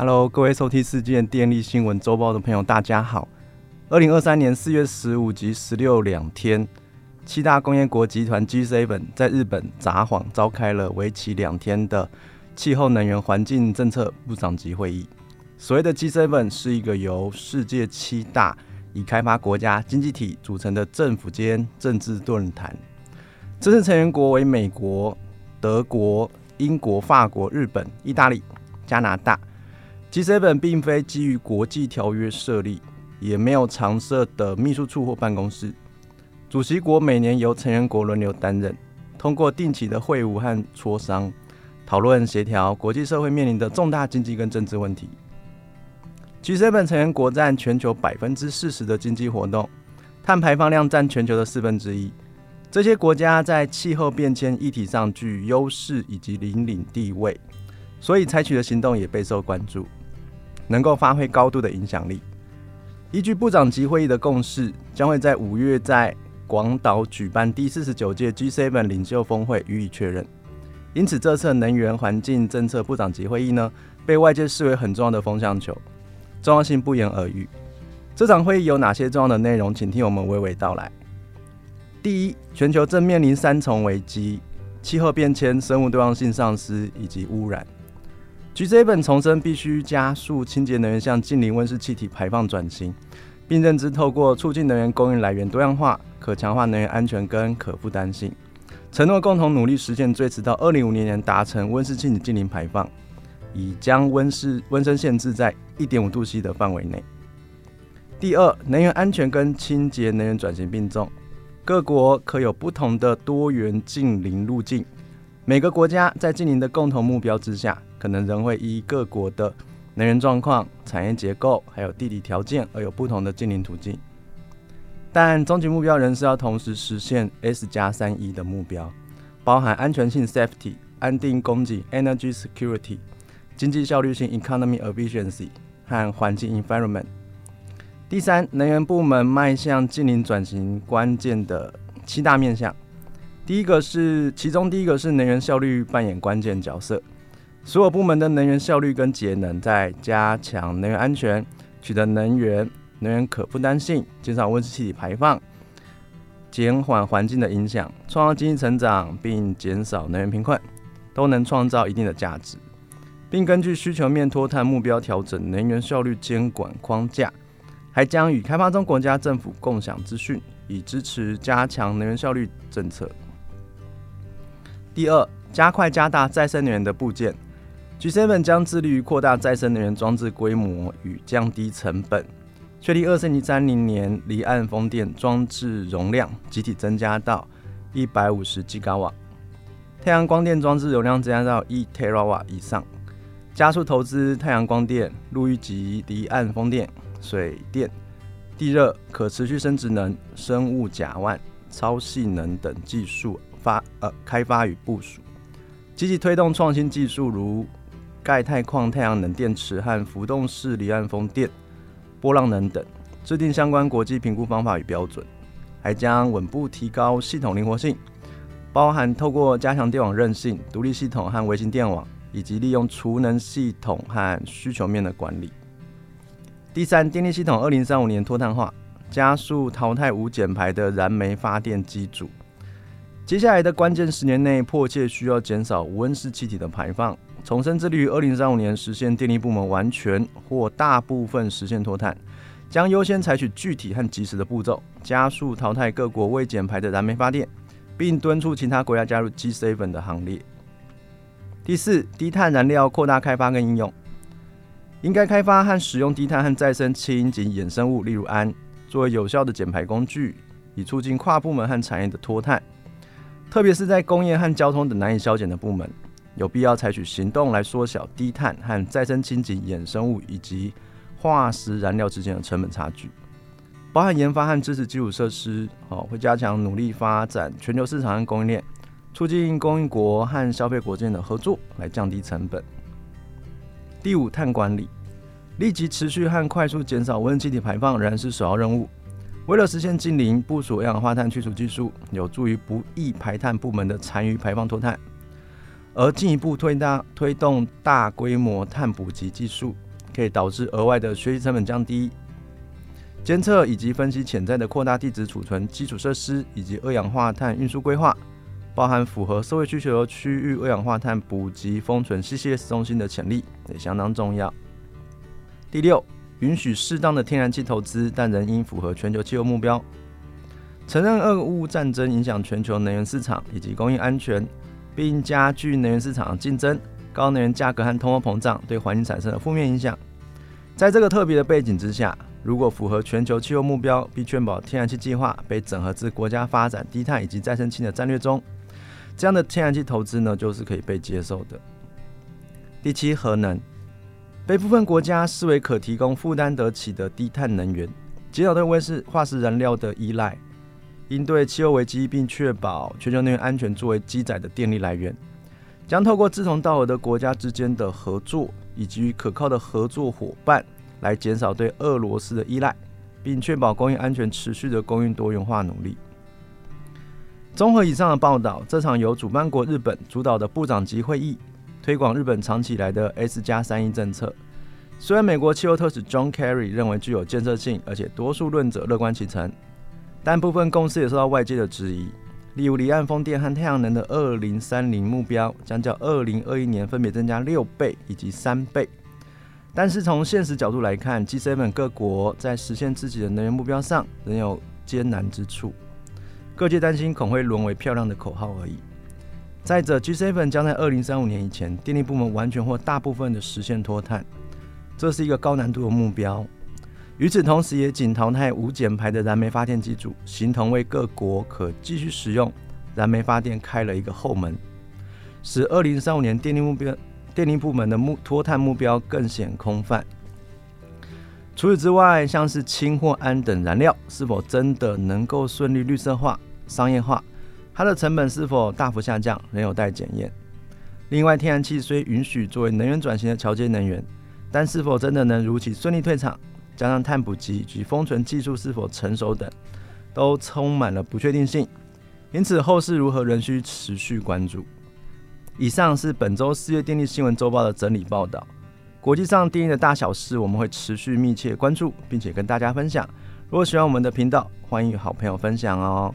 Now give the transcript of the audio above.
Hello，各位收听世界电力新闻周报的朋友，大家好。二零二三年四月十五及十六两天，七大工业国集团 G7 在日本札幌召开了为期两天的气候能源环境政策部长级会议。所谓的 G7 是一个由世界七大已开发国家经济体组成的政府间政治论坛。这次成员国为美国、德国、英国、法国、日本、意大利、加拿大。G7 并非基于国际条约设立，也没有常设的秘书处或办公室。主席国每年由成员国轮流担任，通过定期的会晤和磋商，讨论协调国际社会面临的重大经济跟政治问题。G7 成员国占全球百分之四十的经济活动，碳排放量占全球的四分之一。这些国家在气候变迁议题上具优势以及领领地位，所以采取的行动也备受关注，能够发挥高度的影响力。依据部长级会议的共识，将会在五月在广岛举办第四十九届 G7 领袖峰会予以确认。因此，这次能源环境政策部长级会议呢，被外界视为很重要的风向球，重要性不言而喻。这场会议有哪些重要的内容？请听我们娓娓道来。第一，全球正面临三重危机：气候变迁、生物多样性丧失以及污染。G7 重申必须加速清洁能源向近零温室气体排放转型，并认知透过促进能源供应来源多样化，可强化能源安全跟可负担性。承诺共同努力实现最迟到二零五零年达成温室气体近零排放，以将温室温升限制在一点五度 C 的范围内。第二，能源安全跟清洁能源转型并重。各国可有不同的多元近零路径，每个国家在近邻的共同目标之下，可能仍会依各国的能源状况、产业结构还有地理条件而有不同的近邻途径。但终极目标仍是要同时实现 S 加三一的目标，包含安全性 （Safety）、安定供给 （Energy Security）、经济效率性 （Economy Efficiency） 和环境 （Environment）。第三，能源部门迈向近零转型关键的七大面向。第一个是，其中第一个是能源效率扮演关键角色。所有部门的能源效率跟节能，在加强能源安全、取得能源、能源可负担性、减少温室气体排放、减缓环境的影响、创造经济成长，并减少能源贫困，都能创造一定的价值，并根据需求面脱碳目标调整能源效率监管框架。还将与开发中国家政府共享资讯，以支持加强能源效率政策。第二，加快加大再生能源的部件。G7 将致力于扩大再生能源装置规模与降低成本，确立二零三零年离岸风电装置容量集体增加到一百五十吉瓦，太阳光电装置容量增加到一 terawatt 以上，加速投资太阳光电、陆域及离岸风电。水电、地热、可持续生殖能、生物甲烷、超细能等技术发呃开发与部署，积极推动创新技术，如钙钛矿太阳能电池和浮动式离岸风电、波浪能等，制定相关国际评估方法与标准，还将稳步提高系统灵活性，包含透过加强电网韧性、独立系统和微型电网，以及利用储能系统和需求面的管理。第三，电力系统二零三五年脱碳化，加速淘汰无减排的燃煤发电机组。接下来的关键十年内，迫切需要减少温室气体的排放。重申致力于二零三五年实现电力部门完全或大部分实现脱碳，将优先采取具体和及时的步骤，加速淘汰各国未减排的燃煤发电，并敦促其他国家加入 G7 的行列。第四，低碳燃料扩大开发跟应用。应该开发和使用低碳和再生氢及衍生物，例如氨，作为有效的减排工具，以促进跨部门和产业的脱碳。特别是在工业和交通等难以消减的部门，有必要采取行动来缩小低碳和再生清洁衍生物以及化石燃料之间的成本差距。包含研发和支持基础设施，好，会加强努力发展全球市场和供应链，促进供应国和消费国之间的合作，来降低成本。第五，碳管理，立即持续和快速减少温室气体排放仍然是首要任务。为了实现近零，部署二氧化碳去除技术，有助于不易排碳部门的残余排放脱碳；而进一步推大推动大规模碳捕集技术，可以导致额外的学习成本降低。监测以及分析潜在的扩大地质储存基础设施以及二氧化碳运输规划，包含符合社会需求的区域二氧化碳补给封存 CCS 中心的潜力也相当重要。第六，允许适当的天然气投资，但仍应符合全球气候目标。承认俄乌战争影响全球能源市场以及供应安全，并加剧能源市场竞争、高能源价格和通货膨胀对环境产生的负面影响。在这个特别的背景之下，如果符合全球气候目标，并确保天然气计划被整合至国家发展低碳以及再生氢的战略中，这样的天然气投资呢，就是可以被接受的。第七，核能被部分国家视为可提供负担得起的低碳能源，减少对温室化石燃料的依赖，应对气候危机并确保全球能源安全作为机载的电力来源，将透过志同道合的国家之间的合作。以及可靠的合作伙伴，来减少对俄罗斯的依赖，并确保供应安全持续的供应多元化努力。综合以上的报道，这场由主办国日本主导的部长级会议，推广日本长期以来的 S 加三一政策。虽然美国气候特使 John Kerry 认为具有建设性，而且多数论者乐观其成，但部分共识也受到外界的质疑。例如，离岸风电和太阳能的二零三零目标将较二零二一年分别增加六倍以及三倍。但是从现实角度来看，G7 各国在实现自己的能源目标上仍有艰难之处。各界担心恐会沦为漂亮的口号而已。再者，G7 将在二零三五年以前，电力部门完全或大部分的实现脱碳，这是一个高难度的目标。与此同时，也仅淘汰无减排的燃煤发电机组，形同为各国可继续使用燃煤发电开了一个后门，使二零三五年电力目标、电力部门的目脱碳目标更显空泛。除此之外，像是氢或氨等燃料是否真的能够顺利绿色化、商业化，它的成本是否大幅下降，仍有待检验。另外，天然气虽允许作为能源转型的桥接能源，但是否真的能如期顺利退场？加上碳捕集及封存技术是否成熟等，都充满了不确定性。因此，后市如何仍需持续关注。以上是本周四月电力新闻周报的整理报道。国际上电力的大小事，我们会持续密切关注，并且跟大家分享。如果喜欢我们的频道，欢迎与好朋友分享哦。